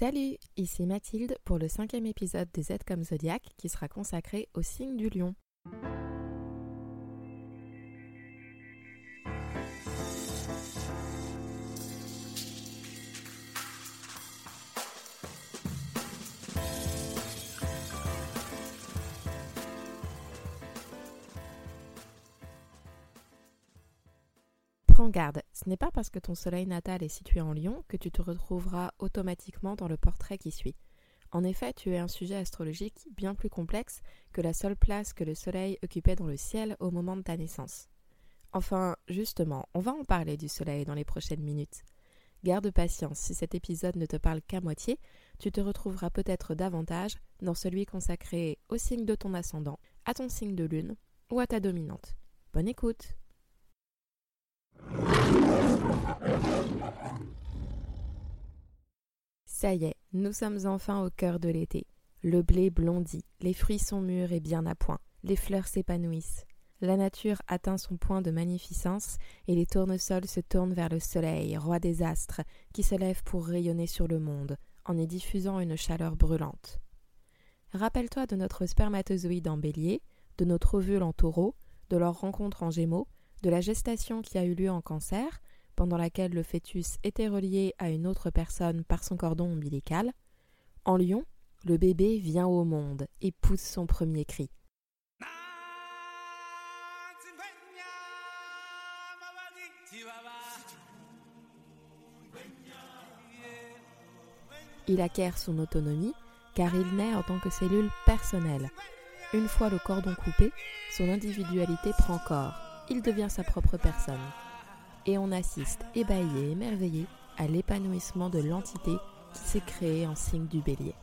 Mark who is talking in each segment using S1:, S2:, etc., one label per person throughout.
S1: Salut, ici Mathilde pour le cinquième épisode des Z comme Zodiac qui sera consacré au signe du lion. Prends garde, ce n'est pas parce que ton soleil natal est situé en lion que tu te retrouveras automatiquement dans le portrait qui suit. En effet, tu es un sujet astrologique bien plus complexe que la seule place que le soleil occupait dans le ciel au moment de ta naissance. Enfin, justement, on va en parler du soleil dans les prochaines minutes. Garde patience, si cet épisode ne te parle qu'à moitié, tu te retrouveras peut-être davantage dans celui consacré au signe de ton ascendant, à ton signe de lune ou à ta dominante. Bonne écoute Ça y est, nous sommes enfin au cœur de l'été. Le blé blondit, les fruits sont mûrs et bien à point, les fleurs s'épanouissent. La nature atteint son point de magnificence et les tournesols se tournent vers le soleil, roi des astres, qui se lève pour rayonner sur le monde, en y diffusant une chaleur brûlante. Rappelle-toi de notre spermatozoïde en bélier, de notre ovule en taureau, de leur rencontre en gémeaux, de la gestation qui a eu lieu en cancer, pendant laquelle le fœtus était relié à une autre personne par son cordon ombilical. En lion, le bébé vient au monde et pousse son premier cri. Il acquiert son autonomie car il naît en tant que cellule personnelle. Une fois le cordon coupé, son individualité prend corps il devient sa propre personne. Et on assiste, ébahi et émerveillé, à l'épanouissement de l'entité qui s'est créée en signe du bélier.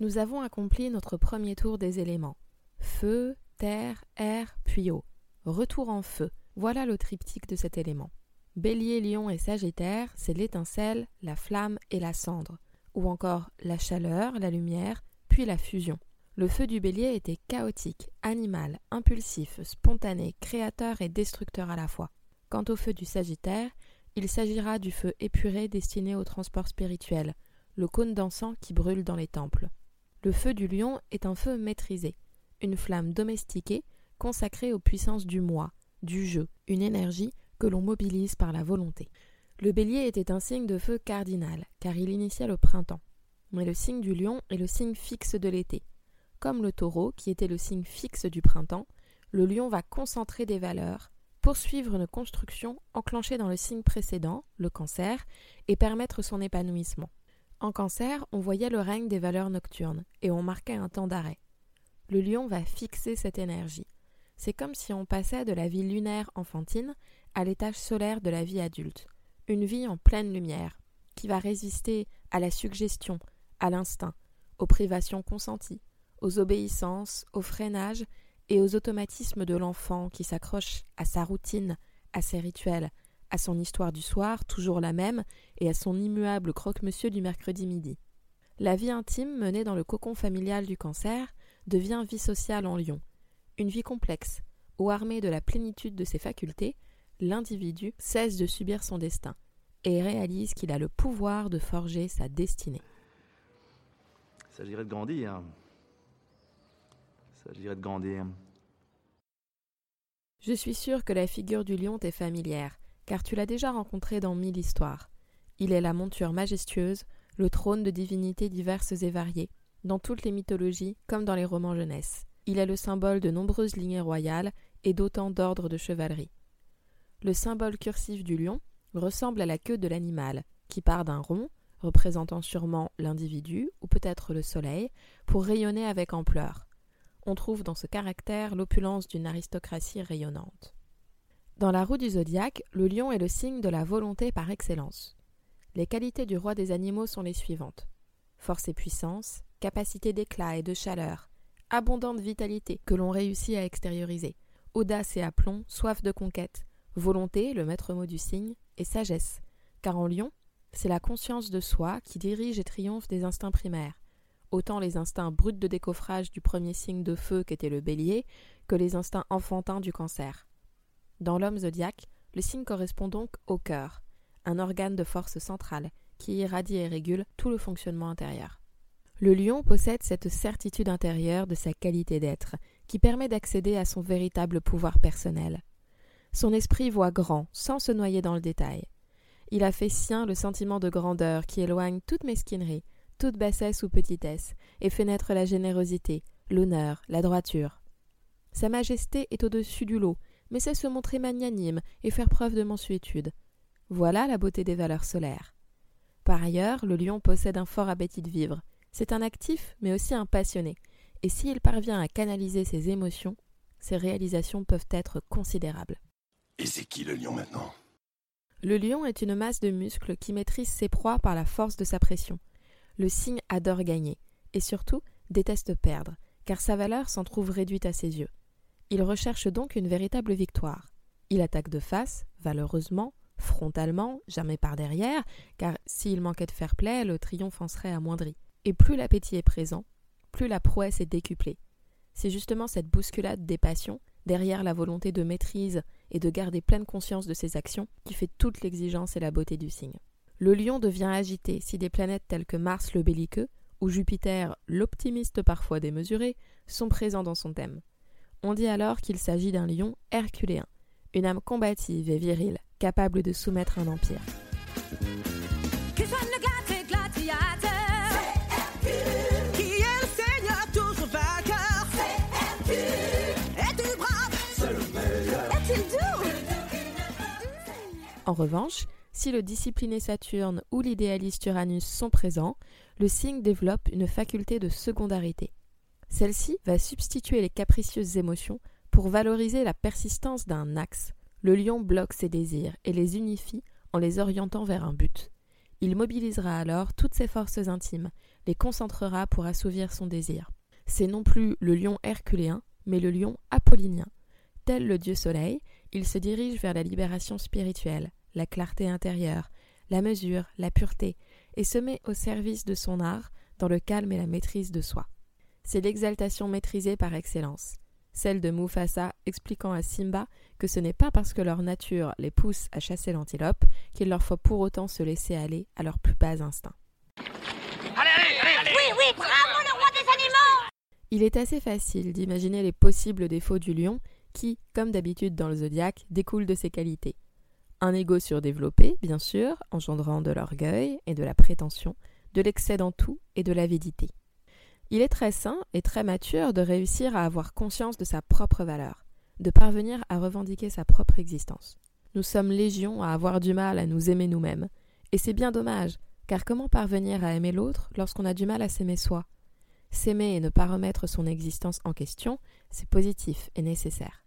S1: Nous avons accompli notre premier tour des éléments. Feu, terre, air, puis eau. Retour en feu. Voilà le triptyque de cet élément. Bélier, lion et sagittaire, c'est l'étincelle, la flamme et la cendre. Ou encore la chaleur, la lumière, la fusion. Le feu du bélier était chaotique, animal, impulsif, spontané, créateur et destructeur à la fois. Quant au feu du Sagittaire, il s'agira du feu épuré destiné au transport spirituel, le cône d'encens qui brûle dans les temples. Le feu du lion est un feu maîtrisé, une flamme domestiquée consacrée aux puissances du moi, du jeu, une énergie que l'on mobilise par la volonté. Le bélier était un signe de feu cardinal, car il initiait le printemps mais le signe du lion est le signe fixe de l'été. Comme le taureau, qui était le signe fixe du printemps, le lion va concentrer des valeurs, poursuivre une construction enclenchée dans le signe précédent, le cancer, et permettre son épanouissement. En cancer, on voyait le règne des valeurs nocturnes, et on marquait un temps d'arrêt. Le lion va fixer cette énergie. C'est comme si on passait de la vie lunaire enfantine à l'étage solaire de la vie adulte, une vie en pleine lumière, qui va résister à la suggestion, à l'instinct, aux privations consenties, aux obéissances, au freinage et aux automatismes de l'enfant qui s'accroche à sa routine, à ses rituels, à son histoire du soir, toujours la même, et à son immuable croque-monsieur du mercredi midi. La vie intime menée dans le cocon familial du cancer devient vie sociale en lion, une vie complexe, où armé de la plénitude de ses facultés, l'individu cesse de subir son destin et réalise qu'il a le pouvoir de forger sa destinée
S2: s'agirait de grandir. s'agirait de grandir.
S1: Je suis sûr que la figure du lion t'est familière, car tu l'as déjà rencontré dans mille histoires. Il est la monture majestueuse, le trône de divinités diverses et variées, dans toutes les mythologies comme dans les romans jeunesse. Il est le symbole de nombreuses lignées royales et d'autant d'ordres de chevalerie. Le symbole cursif du lion ressemble à la queue de l'animal, qui part d'un rond, représentant sûrement l'individu ou peut-être le soleil, pour rayonner avec ampleur. On trouve dans ce caractère l'opulence d'une aristocratie rayonnante. Dans la roue du zodiaque, le lion est le signe de la volonté par excellence. Les qualités du roi des animaux sont les suivantes force et puissance, capacité d'éclat et de chaleur, abondante vitalité que l'on réussit à extérioriser, audace et aplomb, soif de conquête, volonté, le maître mot du signe, et sagesse, car en lion, c'est la conscience de soi qui dirige et triomphe des instincts primaires, autant les instincts bruts de décoffrage du premier signe de feu qu'était le bélier que les instincts enfantins du cancer. Dans l'homme zodiaque, Le signe correspond donc au cœur, un organe de force centrale qui irradie et régule tout le fonctionnement intérieur. Le lion possède cette certitude intérieure de sa qualité d'être, qui permet d'accéder à son véritable pouvoir personnel. Son esprit voit grand, sans se noyer dans le détail. Il a fait sien le sentiment de grandeur qui éloigne toute mesquinerie, toute bassesse ou petitesse, et fait naître la générosité, l'honneur, la droiture. Sa majesté est au-dessus du lot, mais sait se montrer magnanime et faire preuve de mansuétude. Voilà la beauté des valeurs solaires. Par ailleurs, le lion possède un fort appétit de vivre. C'est un actif, mais aussi un passionné, et s'il parvient à canaliser ses émotions, ses réalisations peuvent être considérables.
S3: Et c'est qui le lion maintenant?
S1: Le lion est une masse de muscles qui maîtrise ses proies par la force de sa pression. Le cygne adore gagner, et surtout déteste perdre, car sa valeur s'en trouve réduite à ses yeux. Il recherche donc une véritable victoire. Il attaque de face, valeureusement, frontalement, jamais par derrière, car s'il manquait de fair play, le triomphe en serait amoindri. Et plus l'appétit est présent, plus la prouesse est décuplée. C'est justement cette bousculade des passions, derrière la volonté de maîtrise et de garder pleine conscience de ses actions, qui fait toute l'exigence et la beauté du signe. Le lion devient agité si des planètes telles que Mars le belliqueux ou Jupiter, l'optimiste parfois démesuré, sont présents dans son thème. On dit alors qu'il s'agit d'un lion herculéen, une âme combative et virile, capable de soumettre un empire. En revanche, si le discipliné Saturne ou l'idéaliste Uranus sont présents, le signe développe une faculté de secondarité. Celle-ci va substituer les capricieuses émotions pour valoriser la persistance d'un axe. Le lion bloque ses désirs et les unifie en les orientant vers un but. Il mobilisera alors toutes ses forces intimes, les concentrera pour assouvir son désir. C'est non plus le lion herculéen, mais le lion apollinien. Tel le dieu soleil, il se dirige vers la libération spirituelle, la clarté intérieure, la mesure, la pureté, et se met au service de son art dans le calme et la maîtrise de soi. C'est l'exaltation maîtrisée par excellence, celle de Mufasa expliquant à Simba que ce n'est pas parce que leur nature les pousse à chasser l'antilope qu'il leur faut pour autant se laisser aller à leurs plus bas instincts.
S4: Allez, allez, allez, Oui, oui, bravo le roi des animaux
S1: Il est assez facile d'imaginer les possibles défauts du lion qui, comme d'habitude dans le zodiaque, découlent de ses qualités. Un ego surdéveloppé, bien sûr, engendrant de l'orgueil et de la prétention, de l'excès dans tout et de l'avidité. Il est très sain et très mature de réussir à avoir conscience de sa propre valeur, de parvenir à revendiquer sa propre existence. Nous sommes légions à avoir du mal à nous aimer nous-mêmes, et c'est bien dommage, car comment parvenir à aimer l'autre lorsqu'on a du mal à s'aimer soi? S'aimer et ne pas remettre son existence en question, c'est positif et nécessaire.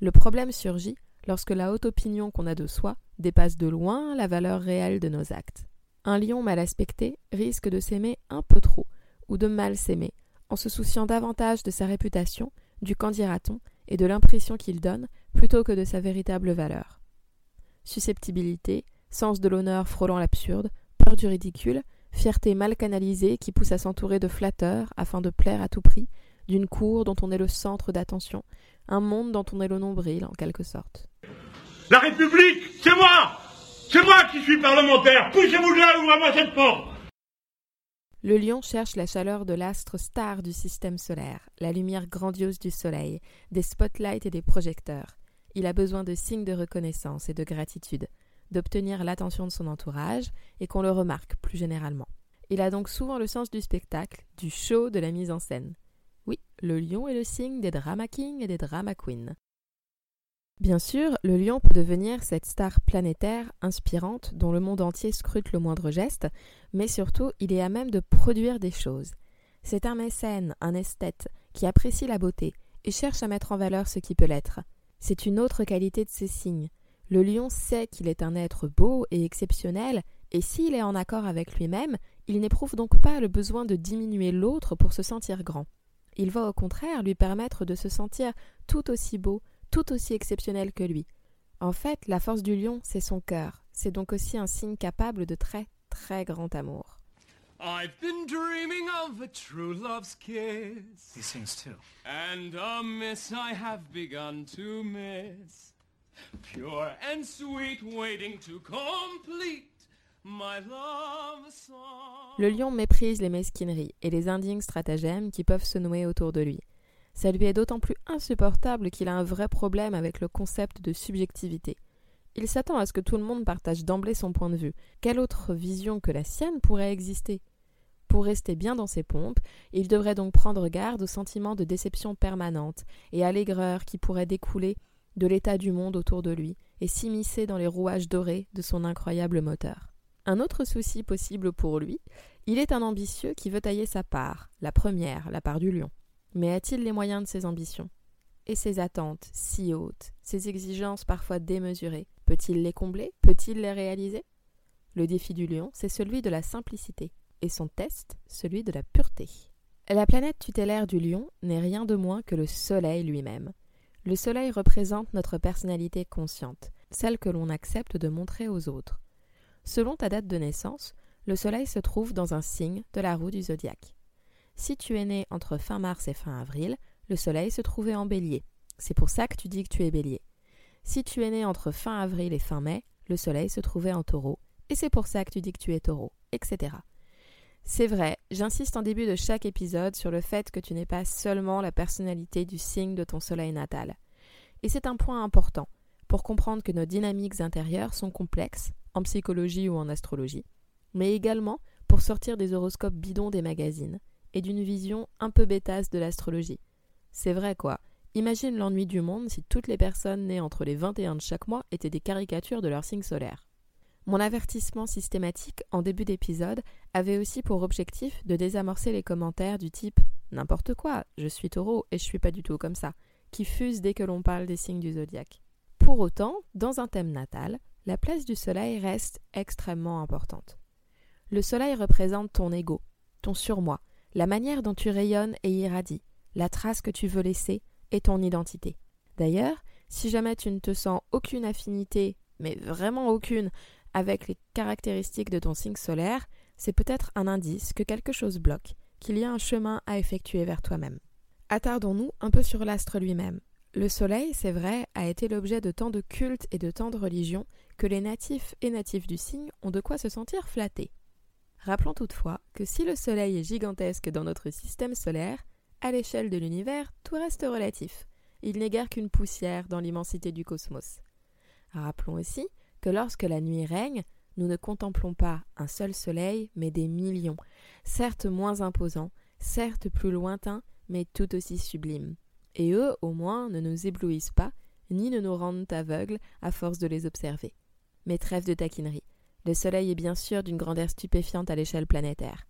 S1: Le problème surgit lorsque la haute opinion qu'on a de soi dépasse de loin la valeur réelle de nos actes. Un lion mal aspecté risque de s'aimer un peu trop, ou de mal s'aimer, en se souciant davantage de sa réputation, du qu'en dira-t-on, et de l'impression qu'il donne, plutôt que de sa véritable valeur. Susceptibilité, sens de l'honneur frôlant l'absurde, peur du ridicule, fierté mal canalisée qui pousse à s'entourer de flatteurs afin de plaire à tout prix, d'une cour dont on est le centre d'attention, un monde dont on est le nombril en quelque sorte.
S5: La République, c'est moi C'est moi qui suis parlementaire Poussez-vous de là, ouvrez-moi cette porte
S1: Le lion cherche la chaleur de l'astre star du système solaire, la lumière grandiose du soleil, des spotlights et des projecteurs. Il a besoin de signes de reconnaissance et de gratitude, d'obtenir l'attention de son entourage et qu'on le remarque plus généralement. Il a donc souvent le sens du spectacle, du show, de la mise en scène. Le lion est le signe des drama kings et des drama queens. Bien sûr, le lion peut devenir cette star planétaire inspirante dont le monde entier scrute le moindre geste, mais surtout il est à même de produire des choses. C'est un mécène, un esthète, qui apprécie la beauté et cherche à mettre en valeur ce qui peut l'être. C'est une autre qualité de ses signes. Le lion sait qu'il est un être beau et exceptionnel, et s'il est en accord avec lui-même, il n'éprouve donc pas le besoin de diminuer l'autre pour se sentir grand. Il va au contraire lui permettre de se sentir tout aussi beau, tout aussi exceptionnel que lui. En fait, la force du lion, c'est son cœur. C'est donc aussi un signe capable de très, très grand amour.
S6: I've been dreaming of a true love's kiss.
S7: He sings too.
S6: And a miss I have begun to miss. pure and sweet, waiting to complete.
S1: Le lion méprise les mesquineries et les indignes stratagèmes qui peuvent se nouer autour de lui. Ça lui est d'autant plus insupportable qu'il a un vrai problème avec le concept de subjectivité. Il s'attend à ce que tout le monde partage d'emblée son point de vue. Quelle autre vision que la sienne pourrait exister? Pour rester bien dans ses pompes, il devrait donc prendre garde au sentiment de déception permanente et à qui pourrait découler de l'état du monde autour de lui et s'immiscer dans les rouages dorés de son incroyable moteur. Un autre souci possible pour lui, il est un ambitieux qui veut tailler sa part, la première, la part du lion. Mais a-t-il les moyens de ses ambitions? Et ses attentes si hautes, ses exigences parfois démesurées, peut-il les combler? Peut-il les réaliser? Le défi du lion, c'est celui de la simplicité, et son test, celui de la pureté. La planète tutélaire du lion n'est rien de moins que le soleil lui-même. Le soleil représente notre personnalité consciente, celle que l'on accepte de montrer aux autres. Selon ta date de naissance, le soleil se trouve dans un signe de la roue du zodiaque. Si tu es né entre fin mars et fin avril, le soleil se trouvait en bélier. C'est pour ça que tu dis que tu es bélier. Si tu es né entre fin avril et fin mai, le soleil se trouvait en taureau, et c'est pour ça que tu dis que tu es taureau, etc. C'est vrai, j'insiste en début de chaque épisode sur le fait que tu n'es pas seulement la personnalité du signe de ton soleil natal. Et c'est un point important pour comprendre que nos dynamiques intérieures sont complexes, en psychologie ou en astrologie, mais également pour sortir des horoscopes bidons des magazines et d'une vision un peu bêtasse de l'astrologie. C'est vrai quoi. Imagine l'ennui du monde si toutes les personnes nées entre les 21 de chaque mois étaient des caricatures de leur signe solaire. Mon avertissement systématique en début d'épisode avait aussi pour objectif de désamorcer les commentaires du type N'importe quoi, je suis taureau et je suis pas du tout comme ça, qui fusent dès que l'on parle des signes du zodiaque. Pour autant, dans un thème natal, la place du soleil reste extrêmement importante. Le soleil représente ton ego, ton surmoi, la manière dont tu rayonnes et irradies, la trace que tu veux laisser et ton identité. D'ailleurs, si jamais tu ne te sens aucune affinité, mais vraiment aucune, avec les caractéristiques de ton signe solaire, c'est peut-être un indice que quelque chose bloque, qu'il y a un chemin à effectuer vers toi-même. Attardons-nous un peu sur l'astre lui-même. Le soleil, c'est vrai, a été l'objet de tant de cultes et de tant de religions que les natifs et natifs du signe ont de quoi se sentir flattés. Rappelons toutefois que si le Soleil est gigantesque dans notre système solaire, à l'échelle de l'univers, tout reste relatif. Il n'est guère qu'une poussière dans l'immensité du cosmos. Rappelons aussi que lorsque la nuit règne, nous ne contemplons pas un seul soleil, mais des millions, certes moins imposants, certes plus lointains, mais tout aussi sublimes. Et eux, au moins, ne nous éblouissent pas, ni ne nous rendent aveugles à force de les observer. Mais trêve de taquinerie. Le Soleil est bien sûr d'une grandeur stupéfiante à l'échelle planétaire.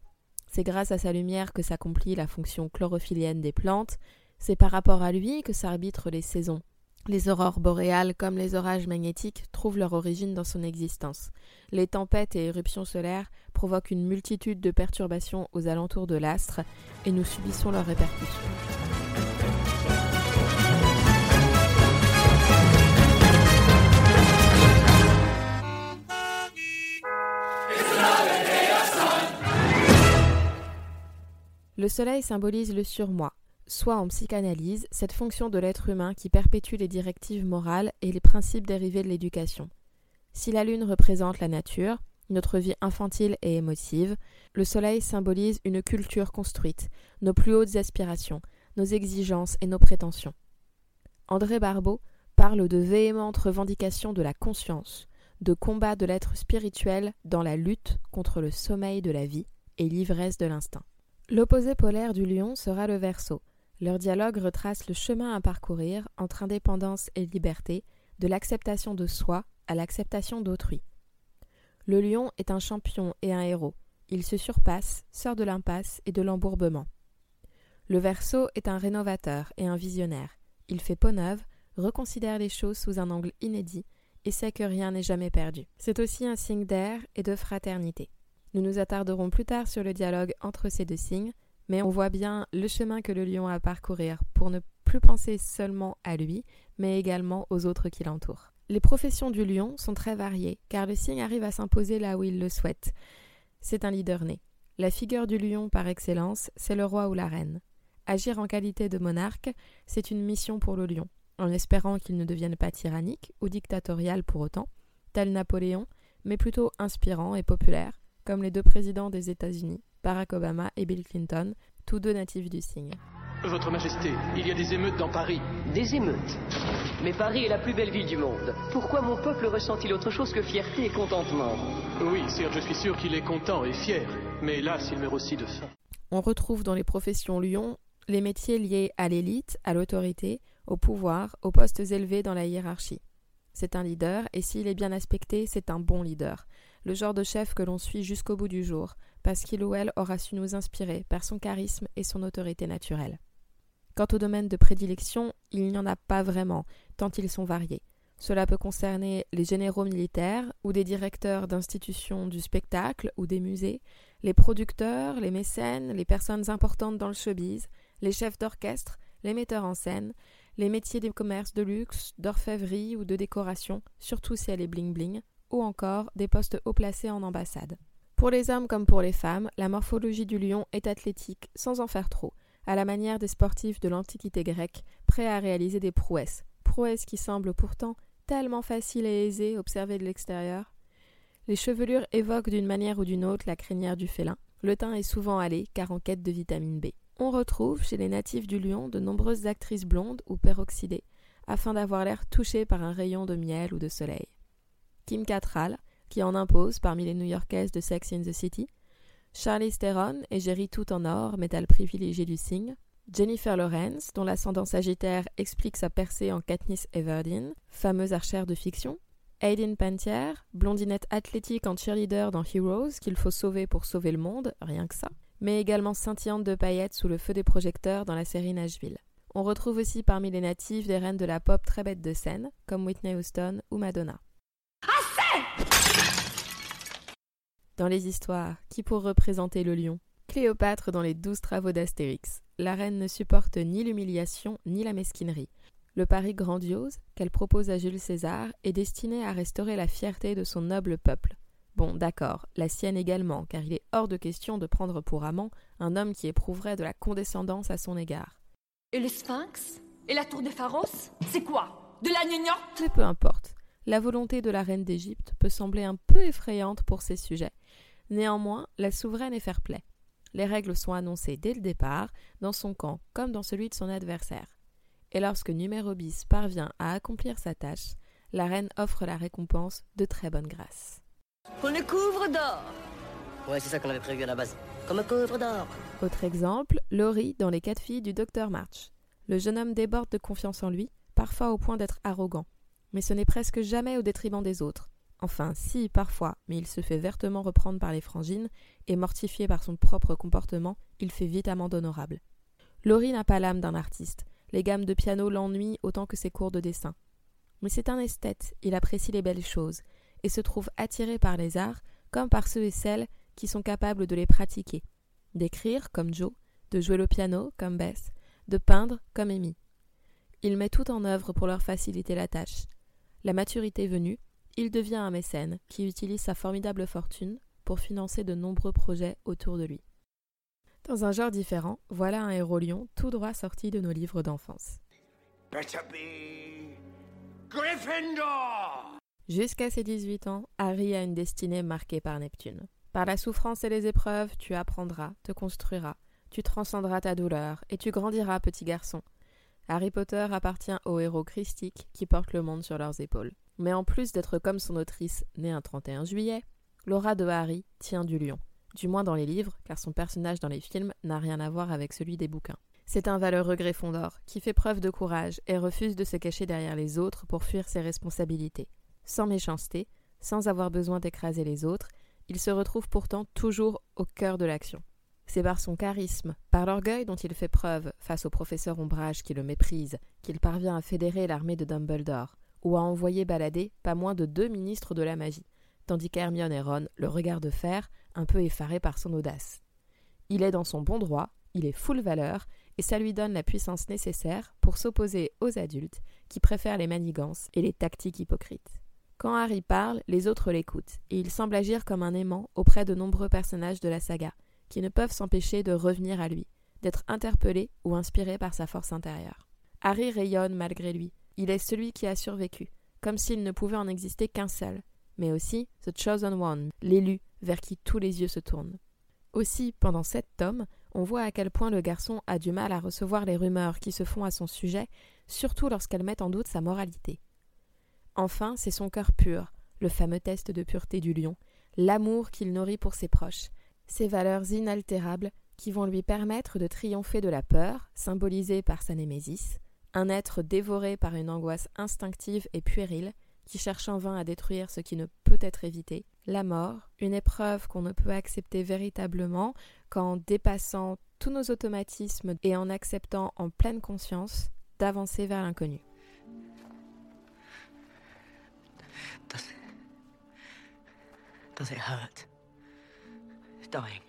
S1: C'est grâce à sa lumière que s'accomplit la fonction chlorophyllienne des plantes, c'est par rapport à lui que s'arbitrent les saisons. Les aurores boréales comme les orages magnétiques trouvent leur origine dans son existence. Les tempêtes et éruptions solaires provoquent une multitude de perturbations aux alentours de l'astre et nous subissons leurs répercussions. Le soleil symbolise le surmoi, soit en psychanalyse, cette fonction de l'être humain qui perpétue les directives morales et les principes dérivés de l'éducation. Si la lune représente la nature, notre vie infantile et émotive, le soleil symbolise une culture construite, nos plus hautes aspirations, nos exigences et nos prétentions. André Barbeau parle de véhémentes revendications de la conscience, de combat de l'être spirituel dans la lutte contre le sommeil de la vie et l'ivresse de l'instinct. L'opposé polaire du lion sera le verso. Leur dialogue retrace le chemin à parcourir entre indépendance et liberté, de l'acceptation de soi à l'acceptation d'autrui. Le lion est un champion et un héros. Il se surpasse, sort de l'impasse et de l'embourbement. Le verso est un rénovateur et un visionnaire. Il fait peau neuve, reconsidère les choses sous un angle inédit et sait que rien n'est jamais perdu. C'est aussi un signe d'air et de fraternité. Nous nous attarderons plus tard sur le dialogue entre ces deux signes, mais on voit bien le chemin que le lion a à parcourir pour ne plus penser seulement à lui, mais également aux autres qui l'entourent. Les professions du lion sont très variées, car le signe arrive à s'imposer là où il le souhaite. C'est un leader né. La figure du lion par excellence, c'est le roi ou la reine. Agir en qualité de monarque, c'est une mission pour le lion. en espérant qu'il ne devienne pas tyrannique ou dictatorial pour autant, tel Napoléon, mais plutôt inspirant et populaire, comme les deux présidents des États-Unis, Barack Obama et Bill Clinton, tous deux natifs du signe.
S7: Votre Majesté, il y a des émeutes dans Paris.
S8: Des émeutes. Mais Paris est la plus belle ville du monde. Pourquoi mon peuple ressent-il autre chose que fierté et contentement?
S7: Oui, sire, je suis sûr qu'il est content et fier. Mais hélas, il meurt aussi de faim.
S1: On retrouve dans les professions Lyon les métiers liés à l'élite, à l'autorité, au pouvoir, aux postes élevés dans la hiérarchie. C'est un leader, et s'il est bien aspecté, c'est un bon leader, le genre de chef que l'on suit jusqu'au bout du jour, parce qu'il ou elle aura su nous inspirer par son charisme et son autorité naturelle. Quant au domaine de prédilection, il n'y en a pas vraiment, tant ils sont variés. Cela peut concerner les généraux militaires ou des directeurs d'institutions du spectacle ou des musées, les producteurs, les mécènes, les personnes importantes dans le showbiz, les chefs d'orchestre, les metteurs en scène, les métiers des commerces de luxe, d'orfèvrerie ou de décoration, surtout si elle est bling-bling, ou encore des postes haut placés en ambassade. Pour les hommes comme pour les femmes, la morphologie du lion est athlétique, sans en faire trop, à la manière des sportifs de l'Antiquité grecque, prêts à réaliser des prouesses, prouesses qui semblent pourtant tellement faciles et aisées observées de l'extérieur. Les chevelures évoquent d'une manière ou d'une autre la crinière du félin. Le teint est souvent allé, car en quête de vitamine B. On retrouve chez les natifs du lion de nombreuses actrices blondes ou peroxydées, afin d'avoir l'air touché par un rayon de miel ou de soleil. Kim Cattrall, qui en impose parmi les New-Yorkaises de Sex in the City, Charlize Theron, égérie tout en or, métal privilégié du signe, Jennifer Lawrence, dont l'ascendant sagittaire explique sa percée en Katniss Everdeen, fameuse archère de fiction, Aiden Pantier, blondinette athlétique en cheerleader dans Heroes qu'il faut sauver pour sauver le monde, rien que ça, mais également scintillante de paillettes sous le feu des projecteurs dans la série Nashville. On retrouve aussi parmi les natifs des reines de la pop très bêtes de scène, comme Whitney Houston ou Madonna. Dans les histoires, qui pour représenter le lion? Cléopâtre dans les douze travaux d'Astérix. La reine ne supporte ni l'humiliation ni la mesquinerie. Le pari grandiose qu'elle propose à Jules César est destiné à restaurer la fierté de son noble peuple. Bon, d'accord, la sienne également, car il est hors de question de prendre pour amant un homme qui éprouverait de la condescendance à son égard.
S9: Et le sphinx? Et la tour de Pharos? C'est quoi? De la gnognotte?
S1: Mais peu importe. La volonté de la reine d'Égypte peut sembler un peu effrayante pour ces sujets. Néanmoins, la souveraine est fair-play. Les règles sont annoncées dès le départ, dans son camp comme dans celui de son adversaire. Et lorsque numéro bis parvient à accomplir sa tâche, la reine offre la récompense de très bonne grâce.
S9: On le couvre d'or
S8: Ouais, c'est ça qu'on avait prévu à la base. Comme un couvre d'or.
S1: Autre exemple, Laurie dans Les quatre filles du docteur March. Le jeune homme déborde de confiance en lui, parfois au point d'être arrogant. Mais ce n'est presque jamais au détriment des autres. Enfin, si, parfois, mais il se fait vertement reprendre par les frangines, et mortifié par son propre comportement, il fait vite amende honorable. Laurie n'a pas l'âme d'un artiste. Les gammes de piano l'ennuient autant que ses cours de dessin. Mais c'est un esthète, il apprécie les belles choses, et se trouve attiré par les arts comme par ceux et celles qui sont capables de les pratiquer. D'écrire, comme Joe, de jouer le piano, comme Bess, de peindre, comme Amy. Il met tout en œuvre pour leur faciliter la tâche. La maturité venue, il devient un mécène qui utilise sa formidable fortune pour financer de nombreux projets autour de lui. Dans un genre différent, voilà un héros lion tout droit sorti de nos livres d'enfance. Jusqu'à ses 18 ans, Harry a une destinée marquée par Neptune. Par la souffrance et les épreuves, tu apprendras, te construiras, tu transcendras ta douleur et tu grandiras, petit garçon. Harry Potter appartient aux héros christiques qui portent le monde sur leurs épaules. Mais en plus d'être comme son autrice, née un 31 juillet, Laura de Harry tient du lion. Du moins dans les livres, car son personnage dans les films n'a rien à voir avec celui des bouquins. C'est un valeureux Gryffondor qui fait preuve de courage et refuse de se cacher derrière les autres pour fuir ses responsabilités. Sans méchanceté, sans avoir besoin d'écraser les autres, il se retrouve pourtant toujours au cœur de l'action. C'est par son charisme, par l'orgueil dont il fait preuve face au professeur Ombrage qui le méprise, qu'il parvient à fédérer l'armée de Dumbledore, ou à envoyer balader pas moins de deux ministres de la magie, tandis qu'Hermione et Ron le regardent de fer, un peu effarés par son audace. Il est dans son bon droit, il est full valeur, et ça lui donne la puissance nécessaire pour s'opposer aux adultes qui préfèrent les manigances et les tactiques hypocrites. Quand Harry parle, les autres l'écoutent, et il semble agir comme un aimant auprès de nombreux personnages de la saga, qui ne peuvent s'empêcher de revenir à lui, d'être interpellés ou inspirés par sa force intérieure. Harry rayonne malgré lui, Il est celui qui a survécu, comme s'il ne pouvait en exister qu'un seul, mais aussi The Chosen One, l'élu vers qui tous les yeux se tournent. Aussi, pendant sept tomes, on voit à quel point le garçon a du mal à recevoir les rumeurs qui se font à son sujet, surtout lorsqu'elles mettent en doute sa moralité. Enfin, c'est son cœur pur, le fameux test de pureté du lion, l'amour qu'il nourrit pour ses proches, ces valeurs inaltérables qui vont lui permettre de triompher de la peur, symbolisée par sa némésis, un être dévoré par une angoisse instinctive et puérile, qui cherche en vain à détruire ce qui ne peut être évité, la mort, une épreuve qu'on ne peut accepter véritablement qu'en dépassant tous nos automatismes et en acceptant en pleine conscience d'avancer vers l'inconnu.
S10: Dying.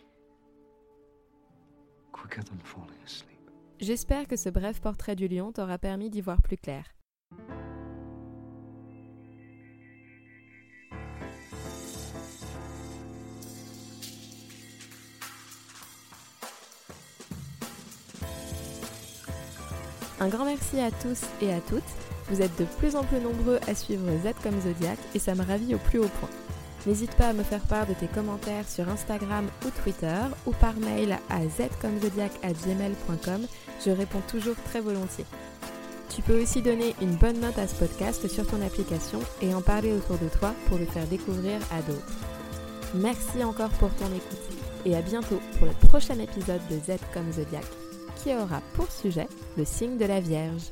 S11: Quicker than falling asleep.
S1: J'espère que ce bref portrait du lion t'aura permis d'y voir plus clair. Un grand merci à tous et à toutes. Vous êtes de plus en plus nombreux à suivre Z comme Zodiac et ça me ravit au plus haut point. N'hésite pas à me faire part de tes commentaires sur Instagram ou Twitter ou par mail à zcomzodiac.gmail.com. Je réponds toujours très volontiers. Tu peux aussi donner une bonne note à ce podcast sur ton application et en parler autour de toi pour le faire découvrir à d'autres. Merci encore pour ton écoute et à bientôt pour le prochain épisode de Z comme Zodiac qui aura pour sujet le signe de la Vierge.